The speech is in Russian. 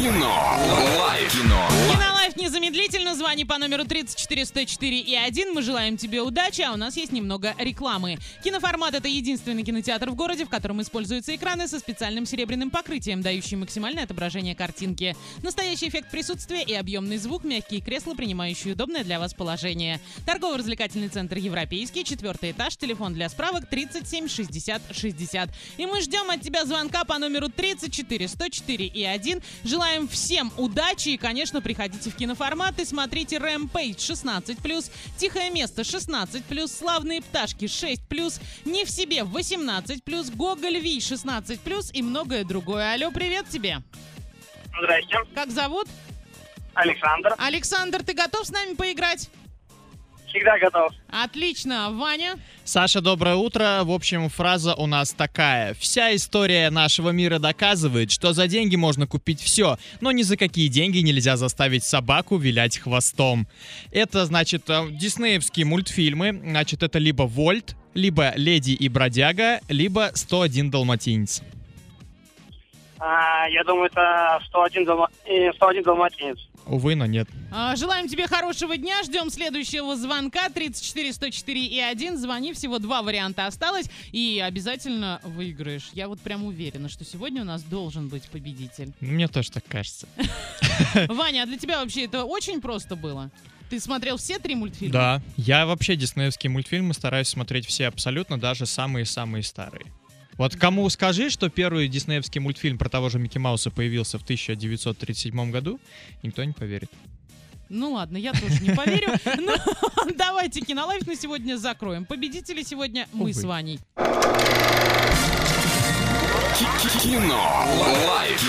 Кино. Лайф. Кино. Кинолайф незамедлительно. Звони по номеру 34 104 и 1. Мы желаем тебе удачи, а у нас есть немного рекламы. Киноформат — это единственный кинотеатр в городе, в котором используются экраны со специальным серебряным покрытием, дающие максимальное отображение картинки. Настоящий эффект присутствия и объемный звук, мягкие кресла, принимающие удобное для вас положение. Торгово-развлекательный центр «Европейский», четвертый этаж, телефон для справок 37 60 60. И мы ждем от тебя звонка по номеру 34 104 и 1. Желаем всем удачи и, конечно, приходите в киноформат и смотрите Rampage 16+, Тихое место 16+, Славные пташки 6+, Не в себе 18+, Гоголь Ви 16+, и многое другое. Алло, привет тебе! Здрасте, Как зовут? Александр. Александр, ты готов с нами поиграть? Всегда готов. Отлично. Ваня? Саша, доброе утро. В общем, фраза у нас такая. Вся история нашего мира доказывает, что за деньги можно купить все, но ни за какие деньги нельзя заставить собаку вилять хвостом. Это, значит, э, диснеевские мультфильмы. Значит, это либо Вольт, либо Леди и Бродяга, либо 101 Далматинец. А, я думаю, это 101, далма... э, 101 далматинец. Увы, но нет. А, Желаем тебе хорошего дня. Ждем следующего звонка. 34 104 и 1. Звони. Всего два варианта осталось. И обязательно выиграешь. Я вот прям уверена, что сегодня у нас должен быть победитель. Мне тоже так кажется. Ваня, а для тебя вообще это очень просто было? Ты смотрел все три мультфильма? Да, я вообще диснеевские мультфильмы стараюсь смотреть все абсолютно, даже самые-самые старые. Вот кому скажи, что первый диснеевский мультфильм про того же Микки Мауса появился в 1937 году, никто не поверит. Ну ладно, я тоже не поверю. Ну, давайте кинолайф на сегодня закроем. Победители сегодня мы с Ваней. Кино. Лайф.